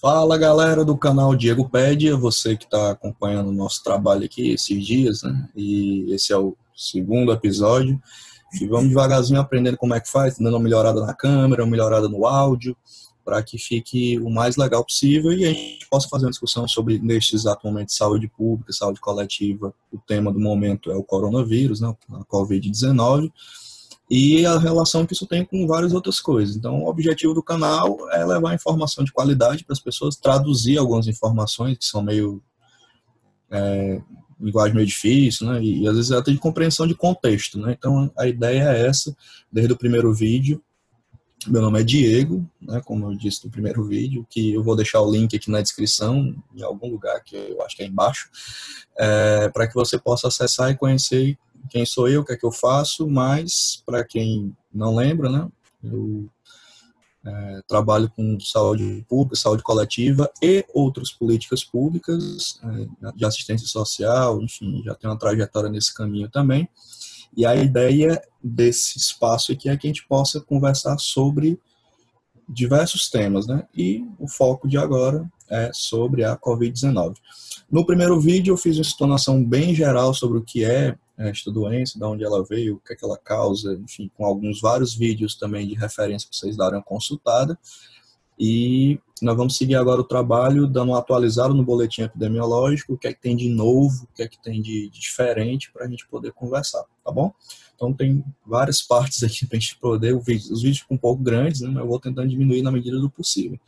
Fala galera do canal Diego Pédia, você que está acompanhando o nosso trabalho aqui esses dias, né? E esse é o segundo episódio. E vamos devagarzinho aprendendo como é que faz, dando uma melhorada na câmera, uma melhorada no áudio, para que fique o mais legal possível e a gente possa fazer uma discussão sobre, neste exato momento, saúde pública, saúde coletiva. O tema do momento é o coronavírus, né? A Covid-19 e a relação que isso tem com várias outras coisas. Então, o objetivo do canal é levar informação de qualidade para as pessoas, traduzir algumas informações que são meio. É, linguagem meio difícil, né? E, e, às vezes até de compreensão de contexto, né? Então, a ideia é essa, desde o primeiro vídeo. Meu nome é Diego, né? Como eu disse no primeiro vídeo, que eu vou deixar o link aqui na descrição, em algum lugar que eu acho que é embaixo, é, para que você possa acessar e conhecer quem sou eu, o que é que eu faço, mas para quem não lembra, né, eu é, trabalho com saúde pública, saúde coletiva e outras políticas públicas é, de assistência social, enfim, já tenho uma trajetória nesse caminho também. E a ideia desse espaço aqui é que a gente possa conversar sobre diversos temas, né? E o foco de agora é sobre a Covid-19. No primeiro vídeo eu fiz uma explanação bem geral sobre o que é esta doença, de onde ela veio, o que, é que ela causa, enfim, com alguns vários vídeos também de referência para vocês darem uma consultada. E nós vamos seguir agora o trabalho dando um atualizado no boletim epidemiológico, o que é que tem de novo, o que é que tem de, de diferente para a gente poder conversar, tá bom? Então tem várias partes aqui para a gente poder, os vídeos ficam um pouco grandes, né, mas eu vou tentando diminuir na medida do possível.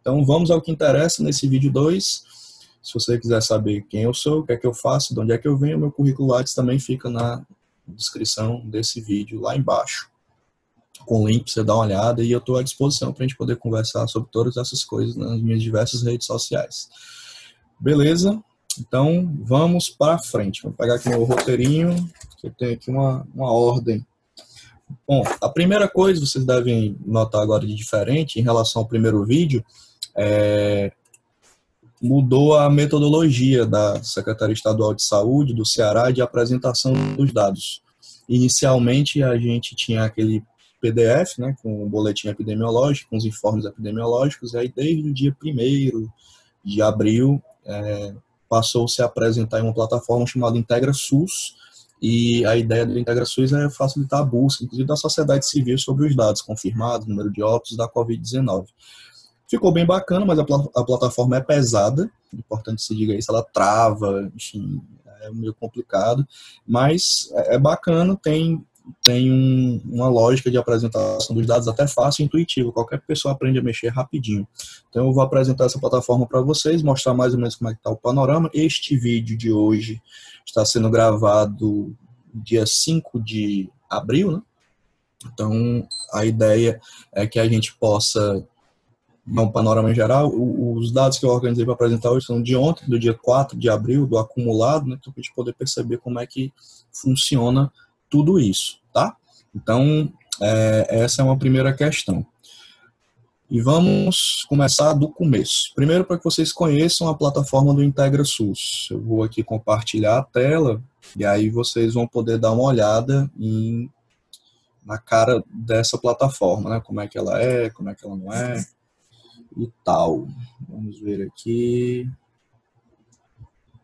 Então vamos ao que interessa nesse vídeo 2, se você quiser saber quem eu sou, o que é que eu faço, de onde é que eu venho, meu currículo Lattes também fica na descrição desse vídeo lá embaixo, com o link para você dar uma olhada e eu estou à disposição para a gente poder conversar sobre todas essas coisas nas minhas diversas redes sociais. Beleza? Então vamos para frente. Vou pegar aqui meu roteirinho, que eu tenho aqui uma, uma ordem. Bom, a primeira coisa que vocês devem notar agora de diferente em relação ao primeiro vídeo é mudou a metodologia da Secretaria Estadual de Saúde do Ceará de apresentação dos dados. Inicialmente, a gente tinha aquele PDF, né, com o boletim epidemiológico, com os informes epidemiológicos, e aí desde o dia 1 de abril é, passou-se a apresentar em uma plataforma chamada Integra SUS, e a ideia do Integra SUS é facilitar a busca, inclusive da sociedade civil, sobre os dados confirmados, número de óbitos da Covid-19. Ficou bem bacana, mas a, pl a plataforma é pesada, importante se diga isso, ela trava, enfim, é meio complicado, mas é, é bacana, tem tem um, uma lógica de apresentação dos dados até fácil e intuitivo. Qualquer pessoa aprende a mexer rapidinho. Então eu vou apresentar essa plataforma para vocês, mostrar mais ou menos como é que está o panorama. Este vídeo de hoje está sendo gravado dia 5 de abril, né? Então a ideia é que a gente possa um panorama geral, os dados que eu organizei para apresentar hoje são de ontem, do dia 4 de abril, do acumulado, né, então, para a gente poder perceber como é que funciona tudo isso, tá? Então, é, essa é uma primeira questão. E vamos começar do começo. Primeiro, para que vocês conheçam a plataforma do Integra SUS. Eu vou aqui compartilhar a tela e aí vocês vão poder dar uma olhada em, na cara dessa plataforma, né? Como é que ela é, como é que ela não é e tal. Vamos ver aqui.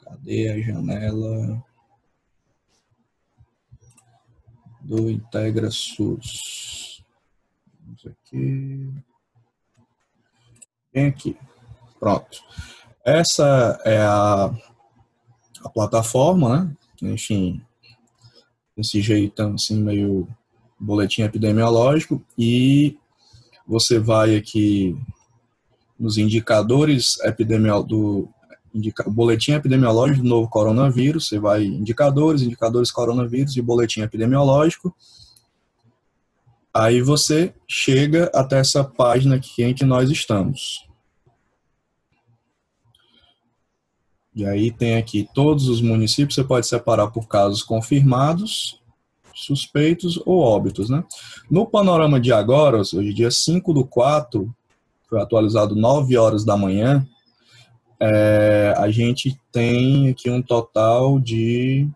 Cadê a janela do Integra SUS? Vamos aqui. Vem aqui. Pronto. Essa é a, a plataforma, né? Enfim, desse jeitão assim, meio boletim epidemiológico. E você vai aqui nos indicadores epidemiol do indica, boletim epidemiológico do novo coronavírus, você vai indicadores, indicadores coronavírus e boletim epidemiológico. Aí você chega até essa página aqui em que nós estamos. E aí tem aqui todos os municípios, você pode separar por casos confirmados, suspeitos ou óbitos, né? No panorama de agora, hoje dia 5 do 4, foi atualizado 9 horas da manhã, é, a gente tem aqui um total de,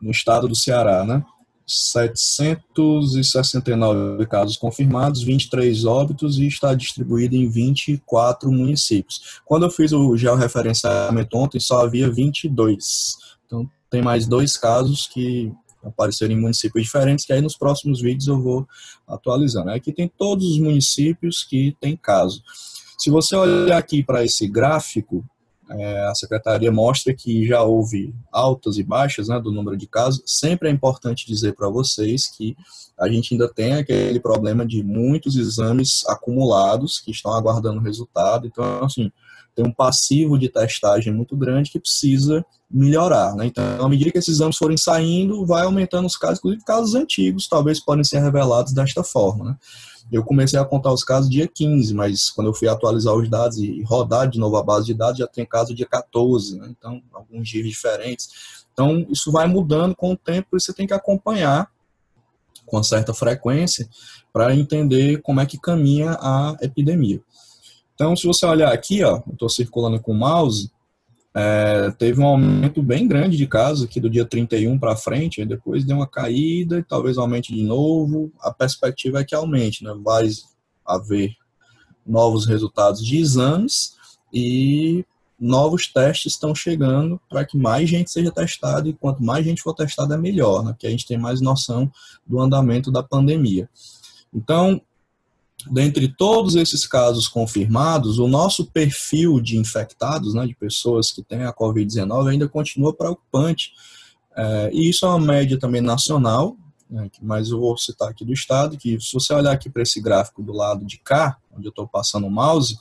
no estado do Ceará, né? 769 casos confirmados, 23 óbitos e está distribuído em 24 municípios. Quando eu fiz o georreferenciamento ontem, só havia 22. Então, tem mais dois casos que apareceram em municípios diferentes, que aí nos próximos vídeos eu vou atualizando. Aqui tem todos os municípios que tem caso. Se você olhar aqui para esse gráfico, é, a secretaria mostra que já houve altas e baixas né, do número de casos. Sempre é importante dizer para vocês que a gente ainda tem aquele problema de muitos exames acumulados que estão aguardando resultado. Então, assim, tem um passivo de testagem muito grande que precisa melhorar. Né? Então, à medida que esses exames forem saindo, vai aumentando os casos, inclusive casos antigos, talvez podem ser revelados desta forma. Né? Eu comecei a contar os casos dia 15, mas quando eu fui atualizar os dados e rodar de novo a base de dados, já tem caso dia 14, né? então alguns dias diferentes. Então isso vai mudando com o tempo e você tem que acompanhar com certa frequência para entender como é que caminha a epidemia. Então, se você olhar aqui, ó, eu estou circulando com o mouse, é, teve um aumento bem grande de casos aqui do dia 31 para frente, depois deu uma caída e talvez aumente de novo. A perspectiva é que aumente, né? vai haver novos resultados de exames e novos testes estão chegando para que mais gente seja testada e quanto mais gente for testada é melhor, né? porque a gente tem mais noção do andamento da pandemia. Então, dentre todos esses casos confirmados, o nosso perfil de infectados, né, de pessoas que têm a Covid-19, ainda continua preocupante. É, e isso é uma média também nacional, né, mas eu vou citar aqui do estado, que se você olhar aqui para esse gráfico do lado de cá, onde eu estou passando o mouse,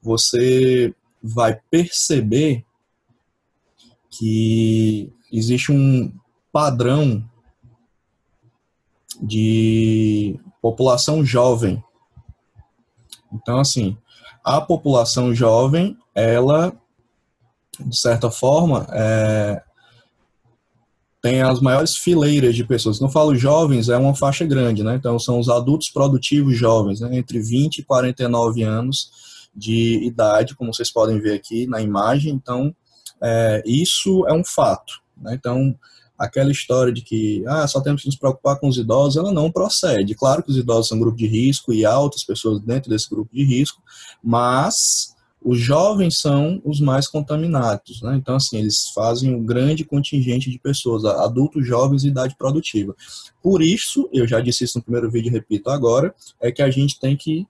você vai perceber que existe um padrão de população jovem então, assim, a população jovem, ela, de certa forma, é, tem as maiores fileiras de pessoas. Não falo jovens, é uma faixa grande, né? Então, são os adultos produtivos jovens, né? entre 20 e 49 anos de idade, como vocês podem ver aqui na imagem. Então, é, isso é um fato. Né? Então, aquela história de que ah, só temos que nos preocupar com os idosos, ela não procede. Claro que os idosos são um grupo de risco e outras pessoas dentro desse grupo de risco, mas os jovens são os mais contaminados, né? Então, assim, eles fazem um grande contingente de pessoas, adultos, jovens e idade produtiva. Por isso, eu já disse isso no primeiro vídeo e repito agora, é que a gente tem que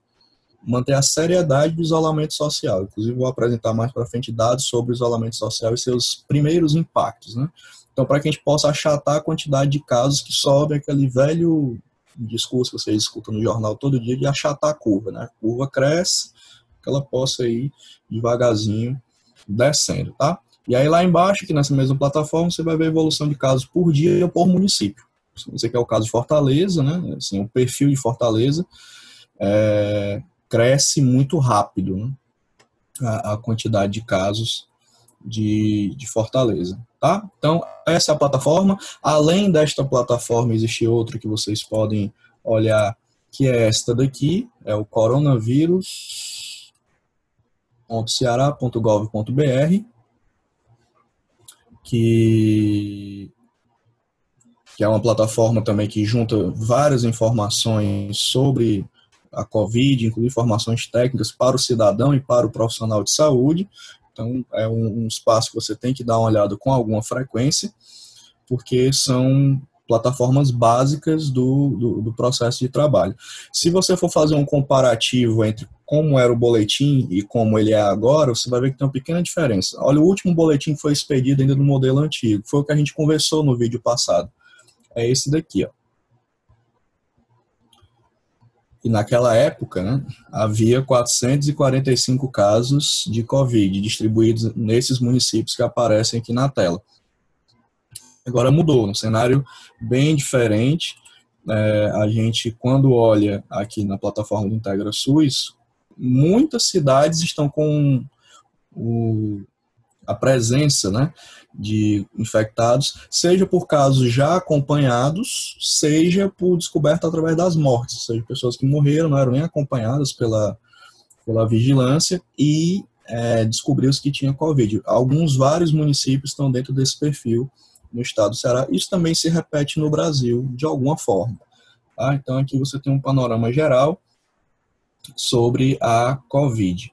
manter a seriedade do isolamento social. Inclusive, vou apresentar mais para frente dados sobre o isolamento social e seus primeiros impactos, né? Então, para que a gente possa achatar a quantidade de casos que sobe aquele velho discurso que vocês escutam no jornal todo dia de achatar a curva, né? A curva cresce, que ela possa ir devagarzinho descendo, tá? E aí lá embaixo, aqui nessa mesma plataforma, você vai ver a evolução de casos por dia por município. Esse aqui é o caso de Fortaleza, né? Assim, o perfil de Fortaleza é, cresce muito rápido, né? a, a quantidade de casos de, de Fortaleza, tá? Então, essa é a plataforma. Além desta plataforma, existe outra que vocês podem olhar, que é esta daqui, é o coronavírus.ceará.gov.br, que, que é uma plataforma também que junta várias informações sobre a Covid, incluindo informações técnicas para o cidadão e para o profissional de saúde. Então, é um, um espaço que você tem que dar uma olhada com alguma frequência, porque são plataformas básicas do, do, do, processo de trabalho. Se você for fazer um comparativo entre como era o boletim e como ele é agora, você vai ver que tem uma pequena diferença. Olha, o último boletim foi expedido ainda no modelo antigo, foi o que a gente conversou no vídeo passado. É esse daqui, ó. E naquela época, né, havia 445 casos de Covid distribuídos nesses municípios que aparecem aqui na tela. Agora mudou, um cenário bem diferente. É, a gente, quando olha aqui na plataforma do Integra SUS, muitas cidades estão com o, a presença né, de infectados, seja por casos já acompanhados, seja por descoberta através das mortes, seja pessoas que morreram, não eram nem acompanhadas pela, pela vigilância e é, descobriu-se que tinha Covid. Alguns, vários municípios estão dentro desse perfil no estado do Ceará, isso também se repete no Brasil de alguma forma. Tá? Então aqui você tem um panorama geral sobre a Covid.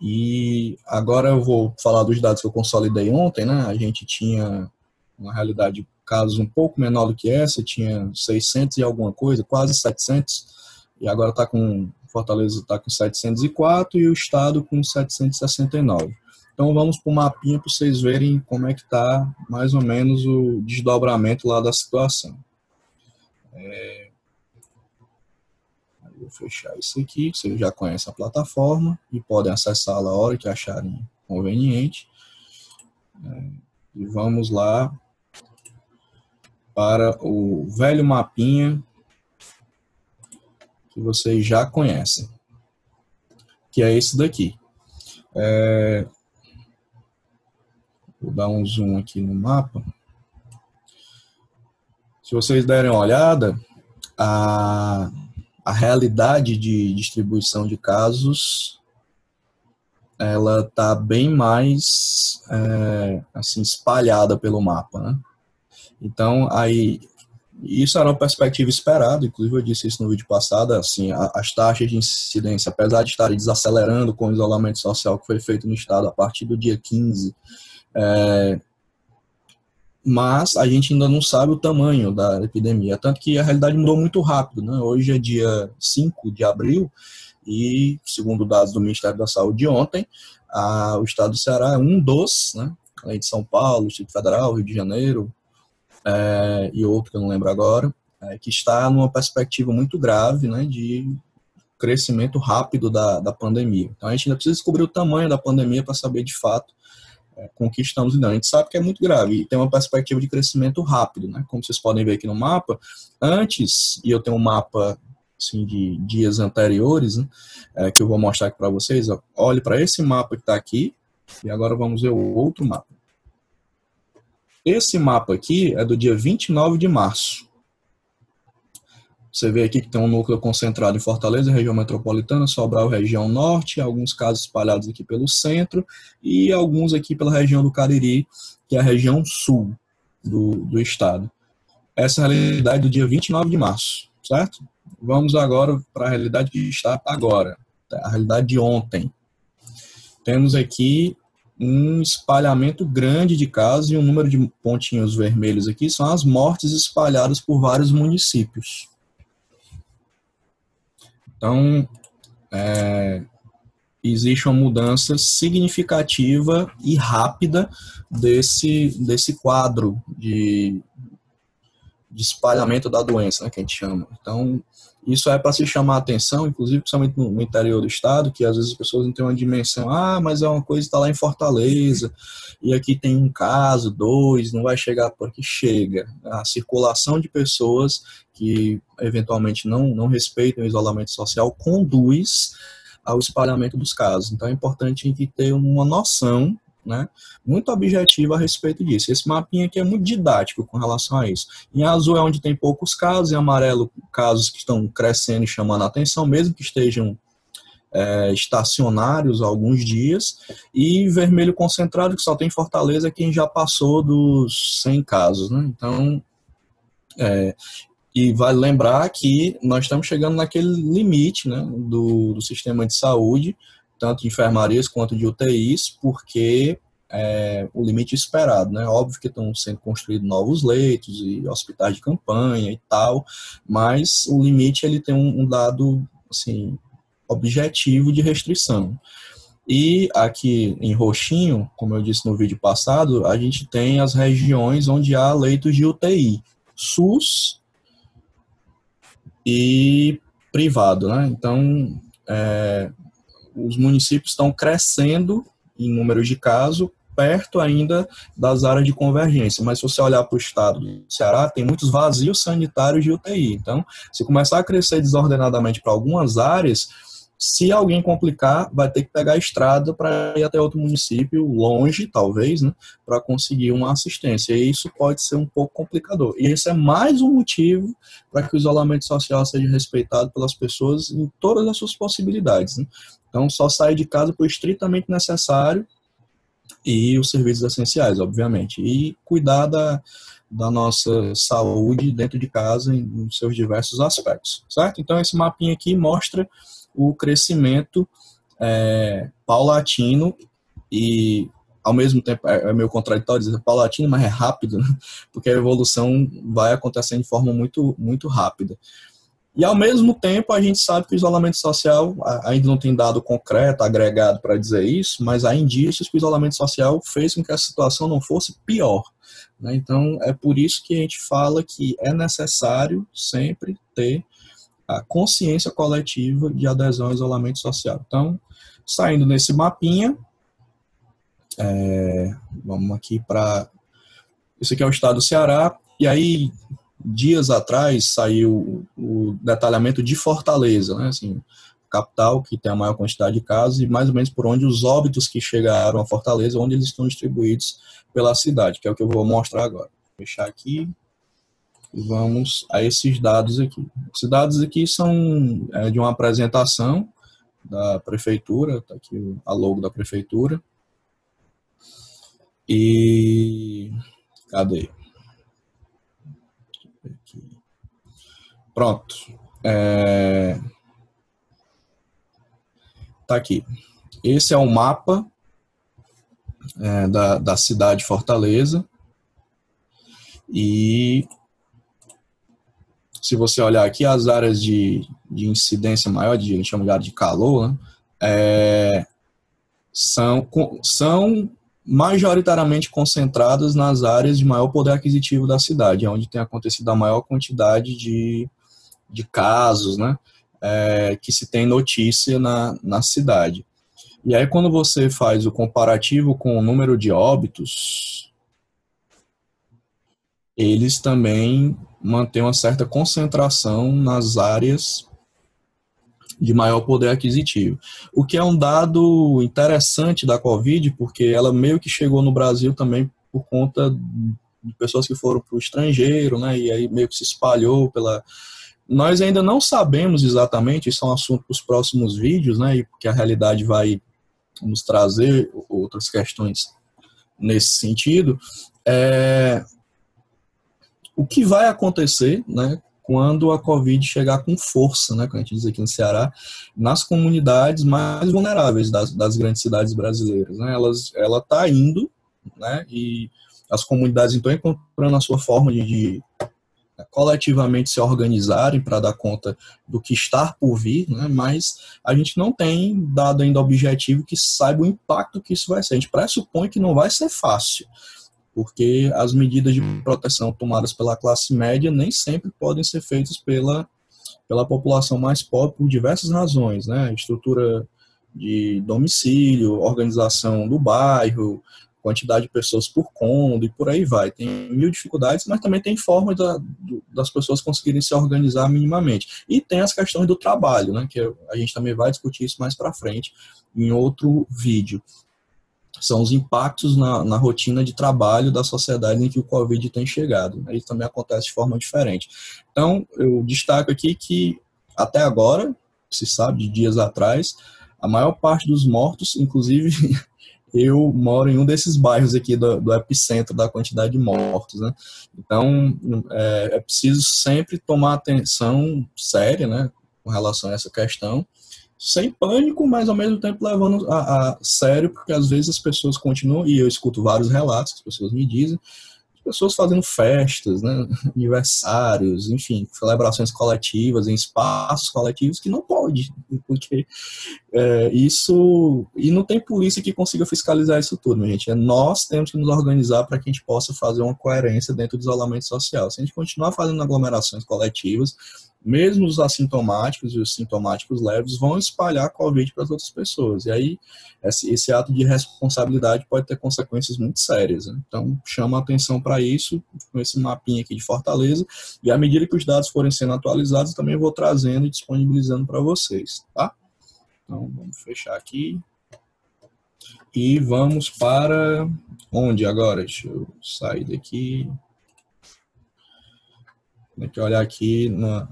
E agora eu vou falar dos dados que eu consolidei ontem, né? A gente tinha uma realidade de casos um pouco menor do que essa, tinha 600 e alguma coisa, quase 700, e agora está com Fortaleza está com 704 e o estado com 769. Então vamos para o mapinha para vocês verem como é que está mais ou menos o desdobramento lá da situação. É... Fechar isso aqui, vocês já conhecem a plataforma e podem acessá-la a hora que acharem conveniente. É... E vamos lá para o velho mapinha que vocês já conhecem, que é esse daqui. É, vou dar um zoom aqui no mapa. Se vocês derem uma olhada, a, a realidade de distribuição de casos ela está bem mais é, assim espalhada pelo mapa, né? Então aí isso era uma perspectiva esperada, inclusive eu disse isso no vídeo passado, assim, as taxas de incidência, apesar de estarem desacelerando com o isolamento social que foi feito no estado a partir do dia 15, é, mas a gente ainda não sabe o tamanho da epidemia, tanto que a realidade mudou muito rápido, né? Hoje é dia 5 de abril e, segundo dados do Ministério da Saúde de ontem, a, o estado do Ceará é um dos, né, além de São Paulo, Distrito Federal, Rio de Janeiro, é, e outro que eu não lembro agora, é, que está numa perspectiva muito grave né, de crescimento rápido da, da pandemia. Então a gente ainda precisa descobrir o tamanho da pandemia para saber de fato estamos lidando. A gente sabe que é muito grave e tem uma perspectiva de crescimento rápido, né? Como vocês podem ver aqui no mapa, antes, e eu tenho um mapa assim, de dias anteriores, né, é, que eu vou mostrar aqui para vocês. Ó. Olhe para esse mapa que está aqui e agora vamos ver o outro mapa. Esse mapa aqui é do dia 29 de março. Você vê aqui que tem um núcleo concentrado em Fortaleza, região metropolitana, Sobral, região norte, alguns casos espalhados aqui pelo centro e alguns aqui pela região do Cariri, que é a região sul do, do estado. Essa é a realidade do dia 29 de março, certo? Vamos agora para a realidade que está agora, a realidade de ontem. Temos aqui um espalhamento grande de casos e um número de pontinhos vermelhos aqui são as mortes espalhadas por vários municípios. Então, é, existe uma mudança significativa e rápida desse, desse quadro de, de espalhamento da doença, né, que a gente chama. Então, isso é para se chamar a atenção, inclusive principalmente no, interior do estado, que às vezes as pessoas não têm uma dimensão, ah, mas é uma coisa que está lá em Fortaleza, e aqui tem um caso, dois, não vai chegar porque chega. A circulação de pessoas que eventualmente não, não respeitam o isolamento social conduz ao espalhamento dos casos. Então é importante a gente ter uma noção né, muito objetiva a respeito disso. Esse mapinha aqui é muito didático com relação a isso. Em azul é onde tem poucos casos, em amarelo, casos que estão crescendo e chamando a atenção, mesmo que estejam é, estacionários alguns dias, e vermelho concentrado, que só tem Fortaleza, quem já passou dos 100 casos. Né? Então, é, e vale lembrar que nós estamos chegando naquele limite né, do, do sistema de saúde, tanto de enfermarias quanto de UTIs, porque é, o limite esperado, né? Óbvio que estão sendo construídos novos leitos e hospitais de campanha e tal, mas o limite ele tem um, dado assim objetivo de restrição. E aqui em roxinho, como eu disse no vídeo passado, a gente tem as regiões onde há leitos de UTI, SUS e privado, né? Então, é, os municípios estão crescendo em números de casos, perto ainda das áreas de convergência. Mas se você olhar para o estado do Ceará, tem muitos vazios sanitários de UTI. Então, se começar a crescer desordenadamente para algumas áreas, se alguém complicar, vai ter que pegar a estrada para ir até outro município, longe, talvez, né, para conseguir uma assistência. E isso pode ser um pouco complicador. E esse é mais um motivo para que o isolamento social seja respeitado pelas pessoas em todas as suas possibilidades. Né? Então, só sair de casa por estritamente necessário e os serviços essenciais, obviamente. E cuidar da, da nossa saúde dentro de casa em, em seus diversos aspectos, certo? Então, esse mapinha aqui mostra o crescimento é, paulatino e ao mesmo tempo é, é meio contraditório dizer paulatino, mas é rápido, né? porque a evolução vai acontecendo de forma muito, muito rápida. E ao mesmo tempo a gente sabe que o isolamento social ainda não tem dado concreto, agregado para dizer isso, mas há indícios que o isolamento social fez com que a situação não fosse pior. Né? Então é por isso que a gente fala que é necessário sempre ter a consciência coletiva de adesão ao isolamento social. Então, saindo nesse mapinha, é, vamos aqui para. Esse aqui é o estado do Ceará. E aí, dias atrás, saiu o detalhamento de Fortaleza, né? Assim, capital que tem a maior quantidade de casos e mais ou menos por onde os óbitos que chegaram a Fortaleza, onde eles estão distribuídos pela cidade, que é o que eu vou mostrar agora. Vou fechar aqui vamos a esses dados aqui. Esses dados aqui são é, de uma apresentação da prefeitura, tá aqui a logo da prefeitura. E cadê? Pronto. É... Tá aqui. Esse é o mapa é, da, da cidade de Fortaleza. E se você olhar aqui, as áreas de, de incidência maior, de, a gente chama de calor, né, é, são, são majoritariamente concentradas nas áreas de maior poder aquisitivo da cidade, onde tem acontecido a maior quantidade de, de casos, né, é, que se tem notícia na, na cidade. E aí, quando você faz o comparativo com o número de óbitos, eles também mantêm uma certa concentração nas áreas de maior poder aquisitivo. O que é um dado interessante da Covid, porque ela meio que chegou no Brasil também por conta de pessoas que foram para o estrangeiro, né, e aí meio que se espalhou pela... Nós ainda não sabemos exatamente, isso é um assunto para os próximos vídeos, né, e porque a realidade vai nos trazer outras questões nesse sentido, é, o que vai acontecer, né, quando a Covid chegar com força, né, como a gente diz aqui no Ceará, nas comunidades mais vulneráveis das, das grandes cidades brasileiras. Né? Elas, ela está indo, né, e as comunidades estão encontrando a sua forma de, de coletivamente se organizarem para dar conta do que está por vir, né? mas a gente não tem dado ainda objetivo que saiba o impacto que isso vai ser. A gente pressupõe que não vai ser fácil, porque as medidas de proteção tomadas pela classe média nem sempre podem ser feitas pela, pela população mais pobre por diversas razões, né? Estrutura de domicílio, organização do bairro, quantidade de pessoas por cômodo e por aí vai. Tem mil dificuldades, mas também tem forma da, das pessoas conseguirem se organizar minimamente. E tem as questões do trabalho, né, que a gente também vai discutir isso mais para frente em outro vídeo são os impactos na, na, rotina de trabalho da sociedade em que o Covid tem chegado. Né? Isso também acontece de forma diferente. Então, eu destaco aqui que, até agora, se sabe, de dias atrás, a maior parte dos mortos, inclusive eu moro em um desses bairros aqui do, do epicentro da quantidade de mortos, né? Então, é, é preciso sempre tomar atenção séria, né, com relação a essa questão, sem pânico, mas ao mesmo tempo levando a, a, sério, porque às vezes as pessoas continuam, e eu escuto vários relatos as pessoas me dizem, pessoas fazendo festas, né, aniversários, enfim, celebrações coletivas em espaços coletivos que não pode, porque é, isso e não tem polícia que consiga fiscalizar isso tudo, gente. É nós temos que nos organizar para que a gente possa fazer uma coerência dentro do isolamento social. Se a gente continuar fazendo aglomerações coletivas, mesmo os assintomáticos e os sintomáticos leves vão espalhar a Covid para as outras pessoas. E aí, esse, esse, ato de responsabilidade pode ter consequências muito sérias. Né? Então, chama atenção para isso, com esse mapinha aqui de Fortaleza. E à medida que os dados forem sendo atualizados, também vou trazendo e disponibilizando para vocês. Tá? Então, vamos fechar aqui. E vamos para onde agora? Deixa eu sair daqui. Tem que olhar aqui na,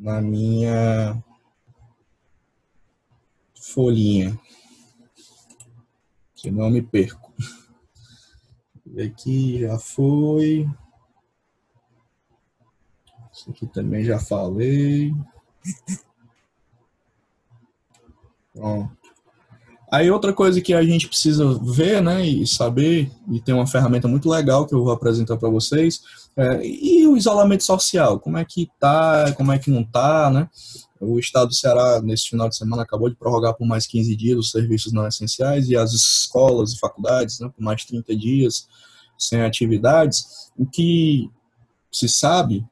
na minha folhinha. senão eu me perco. Aqui já foi. Isso aqui também já falei. Pronto. Aí outra coisa que a gente precisa ver, né, e saber, e tem uma ferramenta muito legal que eu vou apresentar para vocês, é, e o isolamento social, como é que tá, como é que não tá, né? O estado do Ceará, nesse final de semana, acabou de prorrogar por mais 15 dias os serviços não essenciais e as escolas e faculdades, né, por mais 30 dias sem atividades. O que se sabe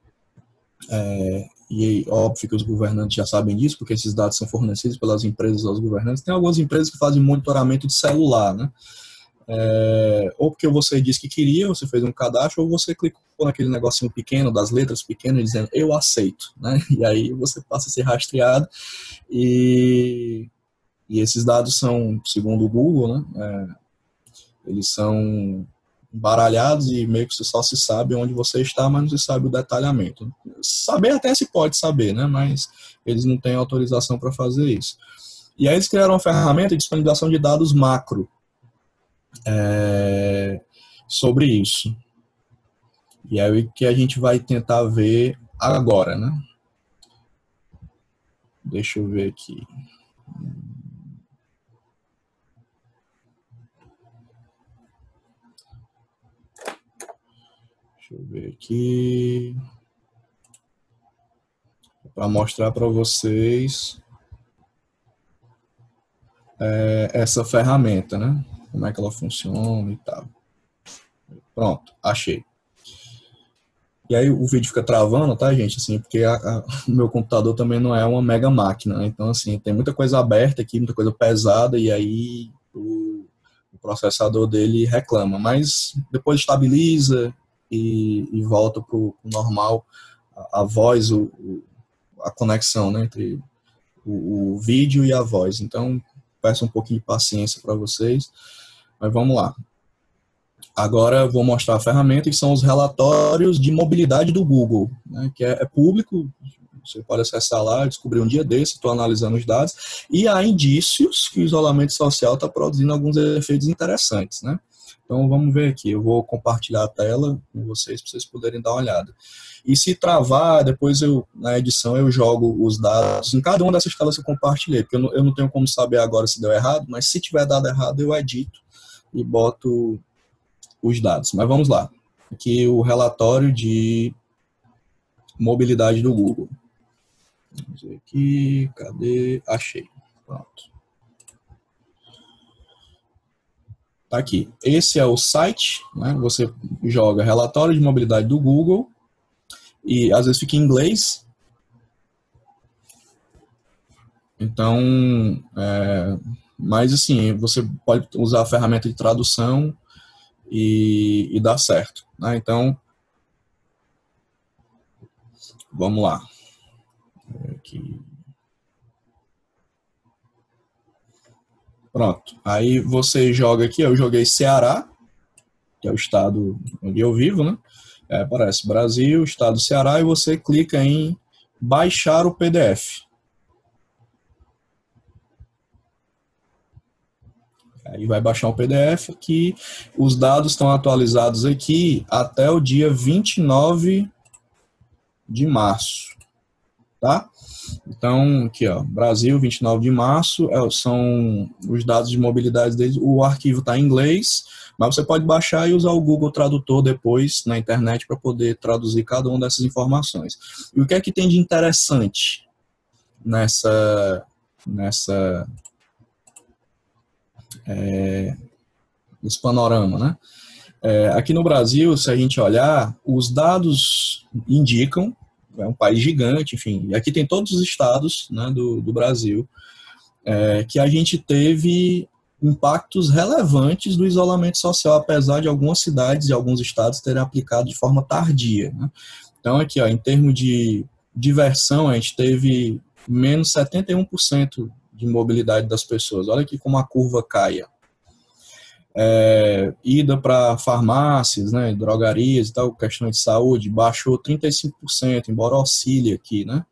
é, e óbvio que os governantes já sabem disso, porque esses dados são fornecidos pelas empresas aos governantes. Tem algumas empresas que fazem monitoramento de celular, né? É, ou porque você disse que queria, você fez um cadastro, ou você clicou naquele negocinho pequeno, das letras pequenas, dizendo eu aceito, né? E aí você passa a ser rastreado. E, e esses dados são, segundo o Google, né? É, eles são baralhados e meio que você só se sabe onde você está, mas não se sabe o detalhamento. Saber até se pode saber, né? Mas eles não têm autorização para fazer isso. E aí eles criaram uma ferramenta de disponibilização de dados macro é, sobre isso. E é o que a gente vai tentar ver agora, né? Deixa eu ver aqui. Deixa eu ver aqui. Para mostrar para vocês é, essa ferramenta, né? Como é que ela funciona e tal. Pronto, achei. E aí o vídeo fica travando, tá, gente? Assim, porque a, a, o meu computador também não é uma mega máquina, né? Então, assim, tem muita coisa aberta aqui, muita coisa pesada, e aí o, o processador dele reclama. Mas depois estabiliza, e, e volta para o normal a, a voz, o, a conexão né, entre o, o, vídeo e a voz. Então, peço um pouquinho de paciência para vocês, mas vamos lá. Agora vou mostrar a ferramenta que são os relatórios de mobilidade do Google, né, que é, é público, você pode acessar lá, descobrir um dia desse, estou analisando os dados, e há indícios que o isolamento social está produzindo alguns efeitos interessantes, né? Então vamos ver aqui, eu vou compartilhar a tela com vocês para vocês poderem dar uma olhada. E se travar, depois eu na edição eu jogo os dados em cada uma dessas telas que eu compartilhei, porque eu não, eu não tenho como saber agora se deu errado, mas se tiver dado errado eu edito e boto os dados. Mas vamos lá. Aqui o relatório de mobilidade do Google. Vamos ver aqui, cadê? Achei. Pronto. Tá aqui. Esse é o site, né? Você joga relatório de mobilidade do Google e às vezes fica em inglês. Então, é, mas assim, você pode usar a ferramenta de tradução e, e dá certo. Né? Então, vamos lá. Aqui. Pronto. Aí você joga aqui, eu joguei Ceará, que é o estado onde eu vivo, né? É, aparece Brasil, estado do Ceará, e você clica em baixar o PDF. Aí vai baixar o PDF que os dados estão atualizados aqui até o dia 29 de março, tá? Então, aqui, ó, Brasil, 29 de março, é, são os dados de mobilidade deles. O arquivo está em inglês, mas você pode baixar e usar o Google Tradutor depois na internet para poder traduzir cada uma dessas informações. E o que é que tem de interessante nessa, nessa é, nesse panorama, né? É, aqui no Brasil, se a gente olhar, os dados indicam é um país gigante, enfim. E aqui tem todos os estados né, do, do Brasil é, que a gente teve impactos relevantes do isolamento social, apesar de algumas cidades e alguns estados terem aplicado de forma tardia. Né? Então, aqui, ó, em termos de diversão, a gente teve menos 71% de mobilidade das pessoas. Olha aqui como a curva caia é, ida para farmácias, né, drogarias e tal, questão de saúde, baixou 35%, embora oscile aqui, né?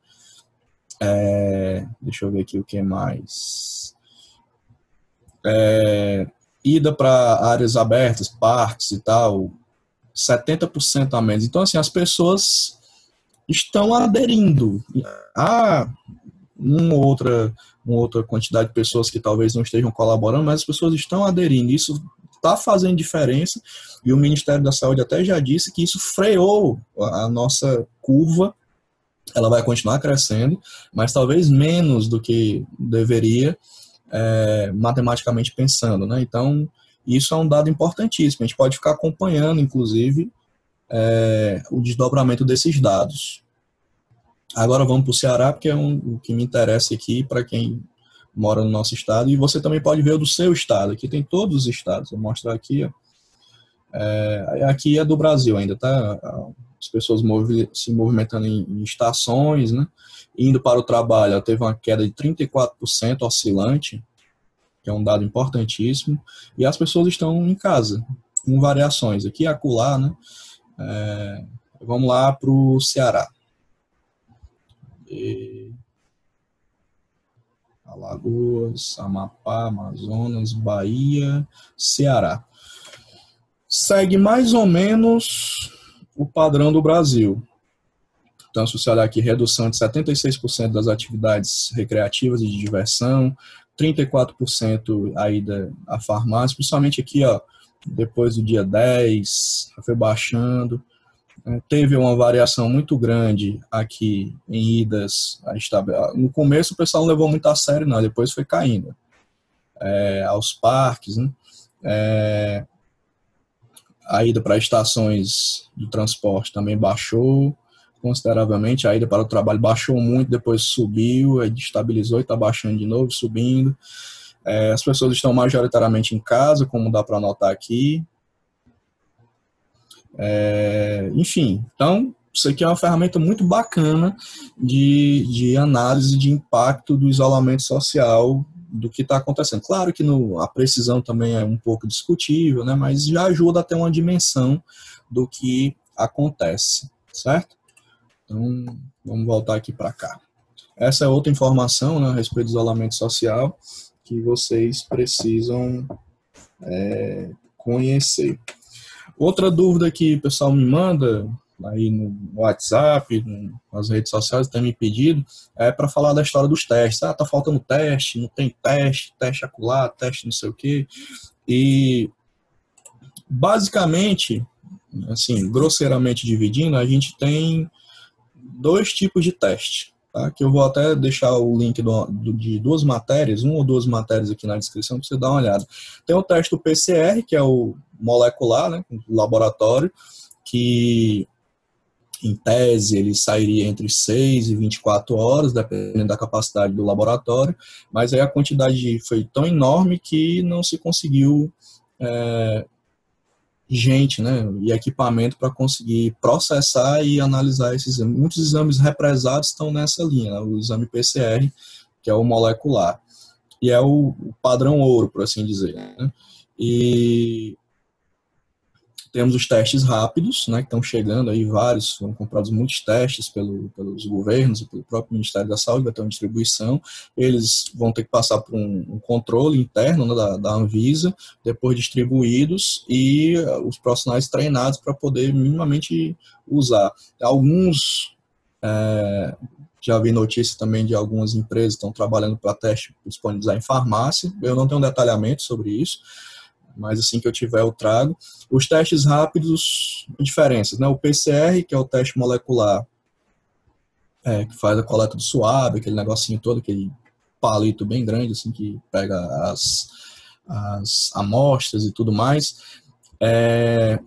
É, deixa eu ver aqui o que mais. É, ida para áreas abertas, parques e tal, 70% a menos. Então, assim, as pessoas estão aderindo. Há uma outra, uma outra quantidade de pessoas que talvez não estejam colaborando, mas as pessoas estão aderindo. Isso está fazendo diferença e o Ministério da Saúde até já disse que isso freou a nossa curva. Ela vai continuar crescendo, mas talvez menos do que deveria, é, matematicamente pensando. Né? Então, isso é um dado importantíssimo. A gente pode ficar acompanhando, inclusive, é, o desdobramento desses dados. Agora vamos para o Ceará, porque é um, o que me interessa aqui para quem mora no nosso estado. E você também pode ver o do seu estado. Aqui tem todos os estados. Vou mostrar aqui. É, aqui é do Brasil ainda, tá? As pessoas movi se movimentando em, em, estações, né? Indo para o trabalho, teve uma queda de 34% oscilante, que é um dado importantíssimo. E as pessoas estão em casa, com variações aqui e acolá, né? É, vamos lá para o Ceará. Alagoas, Amapá, Amazonas, Bahia, Ceará. Segue mais ou menos o padrão do Brasil. Então, se você olhar aqui, redução de 76% das atividades recreativas e de diversão, 34% a ida à farmácia, principalmente aqui, ó, depois do dia 10, foi baixando. É, teve uma variação muito grande aqui em idas. No começo o pessoal não levou muito a sério, não, depois foi caindo. É, aos parques, né? É, a ida para estações de transporte também baixou consideravelmente, a ida para o trabalho baixou muito, depois subiu, estabilizou e está baixando de novo, subindo. É, as pessoas estão majoritariamente em casa, como dá para notar aqui. É, enfim, então isso aqui é uma ferramenta muito bacana de, de análise de impacto do isolamento social do que está acontecendo. Claro que no, a precisão também é um pouco discutível, né, mas já ajuda a ter uma dimensão do que acontece, certo? Então, vamos voltar aqui para cá. Essa é outra informação né, a respeito do isolamento social que vocês precisam é, conhecer. Outra dúvida que o pessoal me manda aí no WhatsApp, nas redes sociais, tem me pedido, é para falar da história dos testes. Ah, tá faltando teste, não tem teste, teste acular, teste não sei o quê. E basicamente, assim, grosseiramente dividindo, a gente tem dois tipos de teste tá? que eu vou até deixar o link do, do, de duas matérias, uma ou duas matérias aqui na descrição para você dar uma olhada. Tem o teste do PCR, que é o molecular, né, laboratório, que em tese ele sairia entre 6 e 24 horas, dependendo da capacidade do laboratório, mas aí a quantidade foi tão enorme que não se conseguiu é, gente né, e equipamento para conseguir processar e analisar esses exames. Muitos exames represados estão nessa linha, né, o exame PCR, que é o molecular, e é o padrão ouro, por assim dizer. Né? E temos os testes rápidos, né, que estão chegando aí vários, foram comprados muitos testes pelo, pelos governos e pelo próprio Ministério da Saúde, vai ter uma distribuição, eles vão ter que passar por um, um controle interno né, da, da Anvisa, depois distribuídos e uh, os profissionais treinados para poder minimamente usar. Alguns é, já vi notícia também de algumas empresas que estão trabalhando para teste disponibilizar em farmácia. Eu não tenho um detalhamento sobre isso, mas assim que eu tiver eu trago. Os testes rápidos, diferenças, né? O PCR, que é o teste molecular, é, que faz a coleta do suave, aquele negocinho todo, aquele palito bem grande, assim, que pega as, as amostras e tudo mais. É,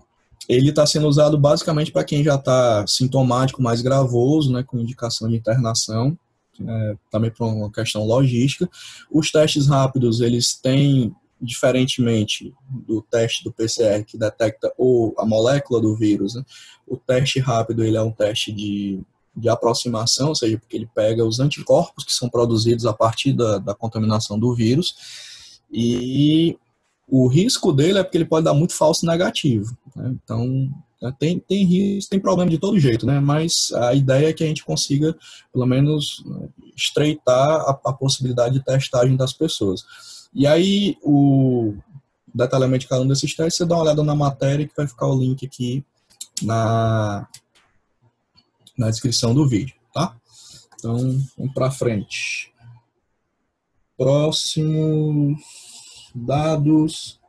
ele está sendo usado basicamente para quem já está sintomático mais gravoso, né, com indicação de internação, é, também por uma questão logística. Os testes rápidos, eles têm diferentemente do teste do PCR que detecta ou a molécula do vírus, né? o teste rápido ele é um teste de, de aproximação, ou seja, porque ele pega os anticorpos que são produzidos a partir da, da contaminação do vírus e o risco dele é porque ele pode dar muito falso negativo. Né? Então, né, tem, tem risco, tem problema de todo jeito, né? Mas a ideia é que a gente consiga, pelo menos, estreitar a, a possibilidade de testagem das pessoas. E aí, o, detalhamento cada um desses testes, você dá uma olhada na matéria que vai ficar o link aqui na, na descrição do vídeo, tá? Então, vamos para frente. Próximos dados.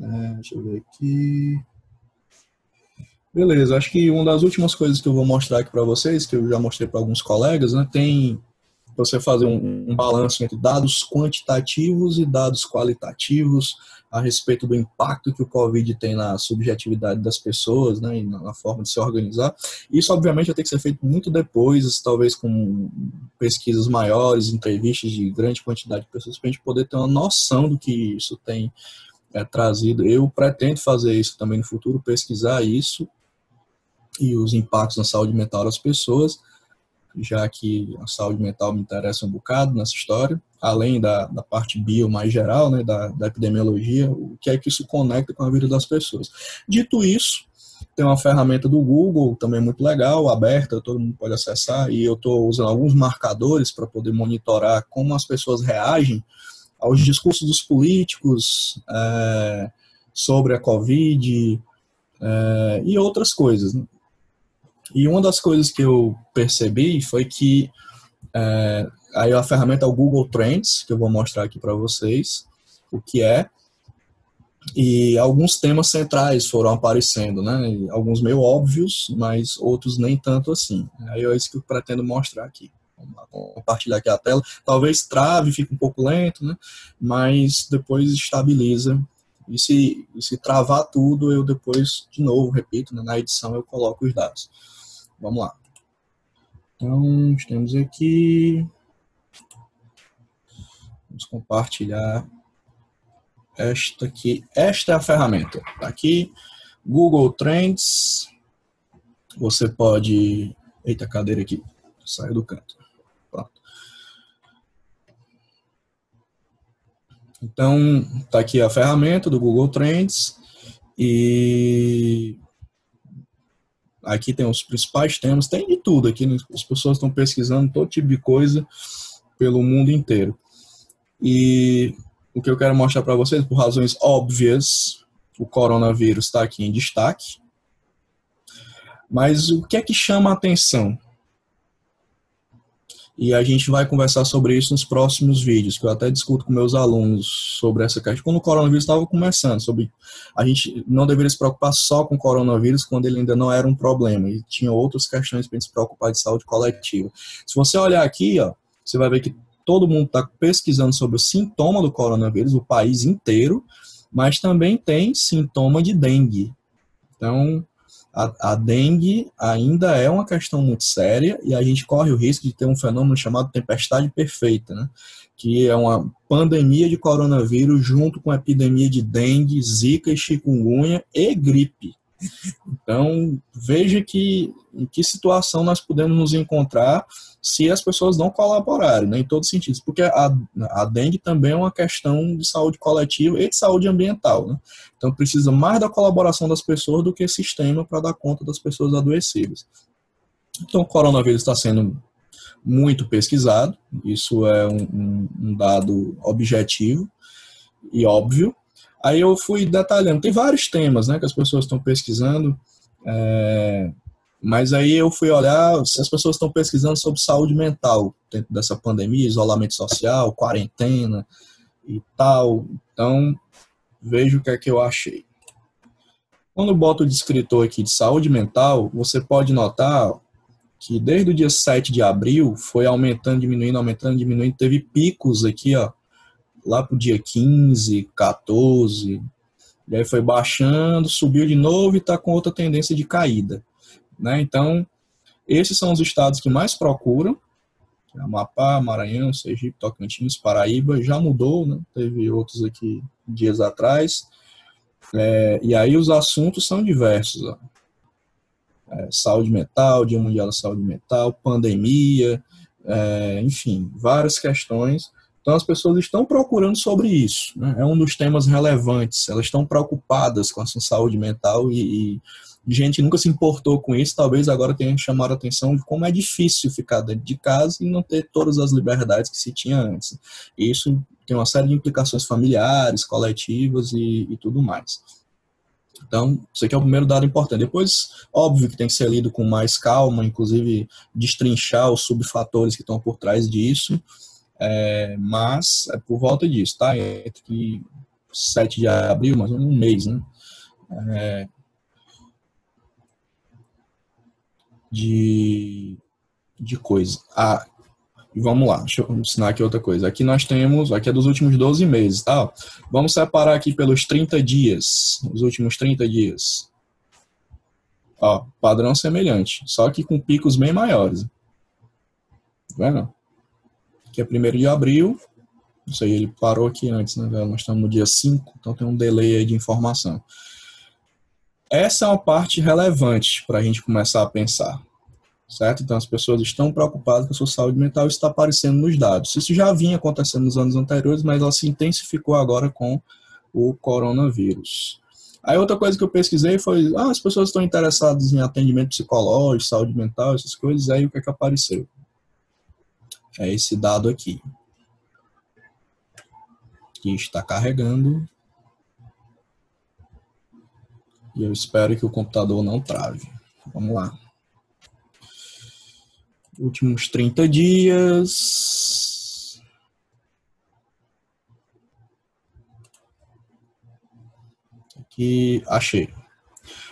É, deixa eu ver aqui. Beleza, acho que uma das últimas coisas que eu vou mostrar aqui para vocês, que eu já mostrei para alguns colegas, né, tem você fazer um, um balanço entre dados quantitativos e dados qualitativos a respeito do impacto que o Covid tem na subjetividade das pessoas, né, na forma de se organizar. Isso, obviamente, vai ter que ser feito muito depois, talvez com pesquisas maiores, entrevistas de grande quantidade de pessoas, para a gente poder ter uma noção do que isso tem é, trazido. Eu pretendo fazer isso também no futuro, pesquisar isso e os impactos na saúde mental das pessoas, já que a saúde mental me interessa um bocado nessa história, além da, da parte bio mais geral, né, da, da epidemiologia, o que é que isso conecta com a vida das pessoas. Dito isso, tem uma ferramenta do Google também muito legal, aberta, todo mundo pode acessar, e eu estou usando alguns marcadores para poder monitorar como as pessoas reagem aos discursos dos políticos é, sobre a Covid é, e outras coisas. E uma das coisas que eu percebi foi que é, aí a ferramenta é o Google Trends, que eu vou mostrar aqui para vocês o que é. E alguns temas centrais foram aparecendo, né? Alguns meio óbvios, mas outros nem tanto assim. Aí é isso que eu pretendo mostrar aqui. Lá, compartilhar aqui a tela. Talvez trave, fique um pouco lento, né? Mas depois estabiliza. E se, se travar tudo, eu depois, de novo, repito, né? na edição eu coloco os dados. Vamos lá. Então, temos aqui. Vamos compartilhar esta aqui. Esta é a ferramenta. Tá aqui, Google Trends. Você pode. Eita, cadeira aqui. Saiu do canto. Pronto. Então, tá aqui a ferramenta do Google Trends. E Aqui tem os principais temas, tem de tudo aqui. Né? As pessoas estão pesquisando todo tipo de coisa pelo mundo inteiro. E o que eu quero mostrar para vocês, por razões óbvias, o coronavírus está aqui em destaque. Mas o que é que chama a atenção? E a gente vai conversar sobre isso nos próximos vídeos, que eu até discuto com meus alunos sobre essa questão. Quando o coronavírus estava começando, sobre a gente não deveria se preocupar só com o coronavírus quando ele ainda não era um problema, e tinha outras questões para a gente se preocupar de saúde coletiva. Se você olhar aqui, ó, você vai ver que todo mundo está pesquisando sobre o sintoma do coronavírus, o país inteiro, mas também tem sintoma de dengue. Então, a, a dengue ainda é uma questão muito séria e a gente corre o risco de ter um fenômeno chamado tempestade perfeita, né? que é uma pandemia de coronavírus junto com a epidemia de dengue, zika, chikungunya e gripe. Então, veja que em que situação nós podemos nos encontrar se as pessoas não colaborarem, né, em todos os sentidos, porque a, a dengue também é uma questão de saúde coletiva e de saúde ambiental. Né? Então, precisa mais da colaboração das pessoas do que sistema para dar conta das pessoas adoecidas. Então, o coronavírus está sendo muito pesquisado, isso é um, um, um dado objetivo e óbvio, Aí eu fui detalhando. Tem vários temas né, que as pessoas estão pesquisando, é, mas aí eu fui olhar se as pessoas estão pesquisando sobre saúde mental dentro dessa pandemia, isolamento social, quarentena e tal. Então, vejo o que é que eu achei. Quando boto o descritor aqui de saúde mental, você pode notar que desde o dia 7 de abril foi aumentando, diminuindo, aumentando, diminuindo. Teve picos aqui, ó, lá pro dia 15, 14, e aí foi baixando, subiu de novo e está com outra tendência de caída. Né? Então, esses são os estados que mais procuram, Amapá, Maranhão, Sergipe, Tocantins, Paraíba, já mudou, né? teve outros aqui dias atrás, é, e aí os assuntos são diversos, é, saúde mental, Dia Mundial da Saúde Mental, pandemia, é, enfim, várias questões então as pessoas estão procurando sobre isso. Né? É um dos temas relevantes. Elas estão preocupadas com a sua saúde mental e, e gente nunca se importou com isso. Talvez agora tenha chamado a atenção de como é difícil ficar dentro de casa e não ter todas as liberdades que se tinha antes. E isso tem uma série de implicações familiares, coletivas e, e tudo mais. Então, isso aqui é o primeiro dado importante. Depois, óbvio que tem que ser lido com mais calma, inclusive destrinchar os subfatores que estão por trás disso, é, mas é por volta disso, tá? Entre 7 de abril, mais ou menos um mês, né? É, de, de coisa. Ah, vamos lá, deixa eu ensinar aqui outra coisa. Aqui nós temos, aqui é dos últimos 12 meses, tá? Vamos separar aqui pelos 30 dias, os últimos 30 dias. Ó, padrão semelhante, só que com picos bem maiores. Tá vendo? Aqui é 1 de abril, isso aí ele parou aqui antes, né? Nós estamos no dia 5, então tem um delay aí de informação. Essa é uma parte relevante para a gente começar a pensar certo? Então as pessoas estão preocupadas com a sua saúde mental e está aparecendo nos dados. Isso já vinha acontecendo nos anos anteriores, mas ela se intensificou agora com o coronavírus. Aí outra coisa que eu pesquisei foi, ah, as pessoas estão interessadas em atendimento psicológico, saúde mental, essas coisas, aí o que é que apareceu? É esse dado aqui. Que está carregando. E eu espero que o computador não trave. Vamos lá últimos 30 dias. Aqui, achei.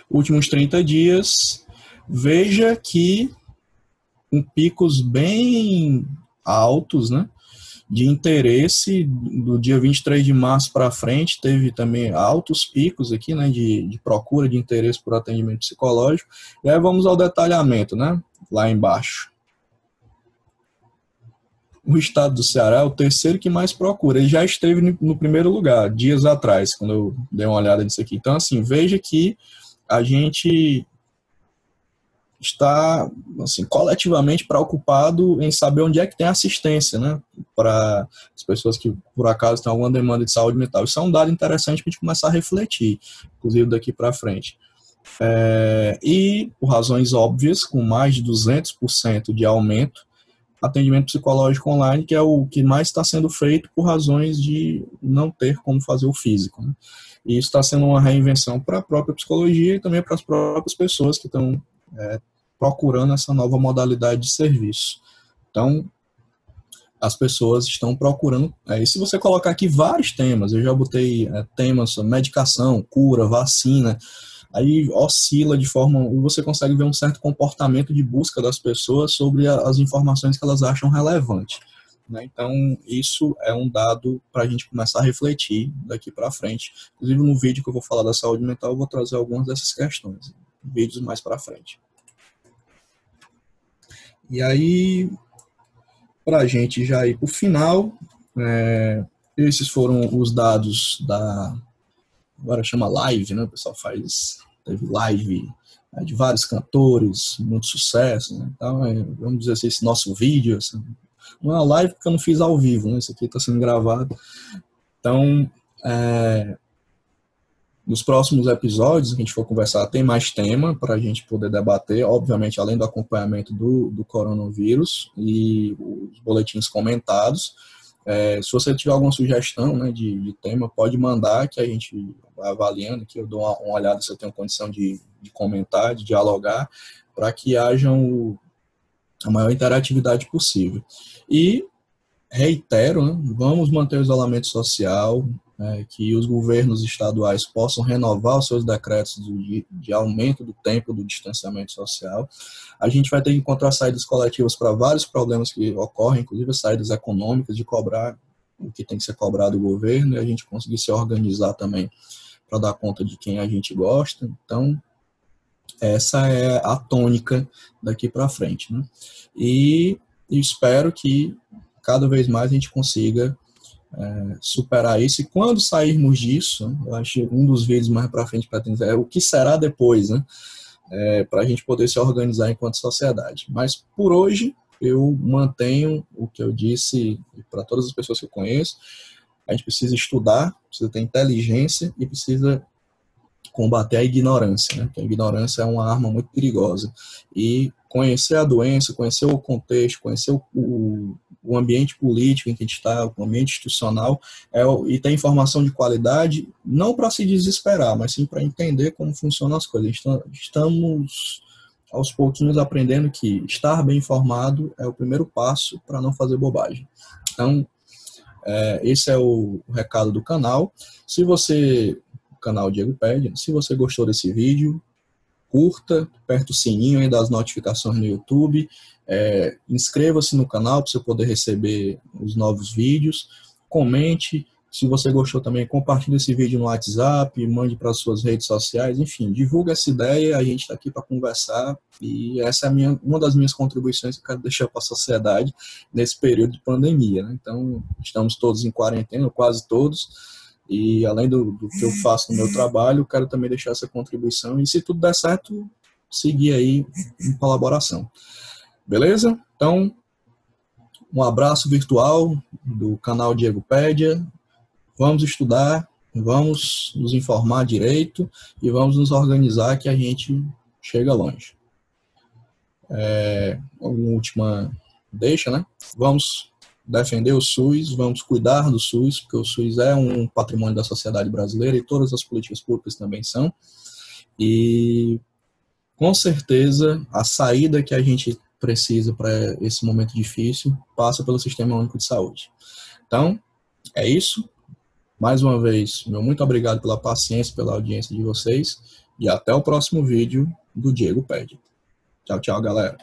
Últimos 30 dias. Veja que com picos bem altos, né? De interesse do dia 23 de março para frente, teve também altos picos aqui, né? De, de procura de interesse por atendimento psicológico. E aí vamos ao detalhamento, né? Lá embaixo o estado do Ceará é o terceiro que mais procura. Ele já esteve no primeiro lugar, dias atrás, quando eu dei uma olhada nisso aqui. Então, assim, veja que a gente está, assim, coletivamente preocupado em saber onde é que tem assistência, né, para as pessoas que, por acaso, têm alguma demanda de saúde mental. Isso é um dado interessante para a gente começar a refletir, inclusive daqui para frente. É, e, por razões óbvias, com mais de 200% de aumento, atendimento psicológico online, que é o que mais está sendo feito por razões de não ter como fazer o físico. Né? E isso está sendo uma reinvenção para a própria psicologia e também para as próprias pessoas que estão é, procurando essa nova modalidade de serviço. Então, as pessoas estão procurando. É, e se você colocar aqui vários temas, eu já botei é, temas medicação, cura, vacina, aí oscila de forma. Você consegue ver um certo comportamento de busca das pessoas sobre a, as informações que elas acham relevantes. Né? Então, isso é um dado para a gente começar a refletir daqui para frente. Inclusive, no vídeo que eu vou falar da saúde mental, eu vou trazer algumas dessas questões, vídeos mais para frente. E aí, para a gente já ir para o final, é, esses foram os dados da agora chama live, né? O pessoal faz, teve live né, de vários cantores, muito sucesso, né? Então, é, vamos dizer assim, esse nosso vídeo, assim, não é uma live porque eu não fiz ao vivo, né? Isso aqui está sendo gravado. Então, é, nos próximos episódios, a gente for conversar, tem mais tema para a gente poder debater, obviamente, além do acompanhamento do, do coronavírus e os boletins comentados. É, se você tiver alguma sugestão né, de, de, tema, pode mandar que a gente vai avaliando, que eu dou uma, uma olhada se eu tenho condição de, de comentar, de dialogar, para que haja a maior interatividade possível. E reitero, né, vamos manter o isolamento social, né, que os governos estaduais possam renovar os seus decretos de, de, aumento do tempo do distanciamento social. A gente vai ter que encontrar saídas coletivas para vários problemas que ocorrem, inclusive saídas econômicas, de cobrar o que tem que ser cobrado do governo, e a gente conseguir se organizar também para dar conta de quem a gente gosta. Então, essa é a tônica daqui para frente. Né? E espero que cada vez mais a gente consiga é, superar isso. E quando sairmos disso, eu acho que um dos vídeos mais para frente para é o que será depois, né? É, para a gente poder se organizar enquanto sociedade. Mas por hoje eu mantenho o que eu disse para todas as pessoas que eu conheço. A gente precisa estudar, precisa ter inteligência e precisa combater a ignorância, né? Porque a ignorância é uma arma muito perigosa. E conhecer a doença, conhecer o contexto, conhecer o, o ambiente político em que a gente está, o ambiente institucional, é, e ter informação de qualidade, não para se desesperar, mas sim para entender como funcionam as coisas. Estamos aos pouquinhos aprendendo que estar bem informado é o primeiro passo para não fazer bobagem. Então, é, esse é o, o, recado do canal. Se você, o canal Diego Pede, se você gostou desse vídeo, curta, aperta o sininho aí das notificações no YouTube, é, inscreva-se no canal para você poder receber os novos vídeos, comente, se você gostou também, compartilhe esse vídeo no WhatsApp, mande para suas redes sociais, enfim, divulga essa ideia, a gente está aqui para conversar e essa é minha, uma das minhas contribuições que eu quero deixar para a sociedade nesse período de pandemia. Né? Então, estamos todos em quarentena, quase todos, e além do, do que eu faço no meu trabalho, quero também deixar essa contribuição e se tudo der certo, seguir aí em colaboração. Beleza? Então, um abraço virtual do canal Diego Pédia. Vamos estudar, vamos nos informar direito e vamos nos organizar que a gente chega longe. É, uma última deixa, né? Vamos defender o SUS, vamos cuidar do SUS, porque o SUS é um patrimônio da sociedade brasileira e todas as políticas públicas também são. E com certeza a saída que a gente precisa para esse momento difícil passa pelo Sistema Único de Saúde. Então, é isso. Mais uma vez, meu muito obrigado pela paciência, pela audiência de vocês e até o próximo vídeo do Diego Pede. Tchau, tchau, galera.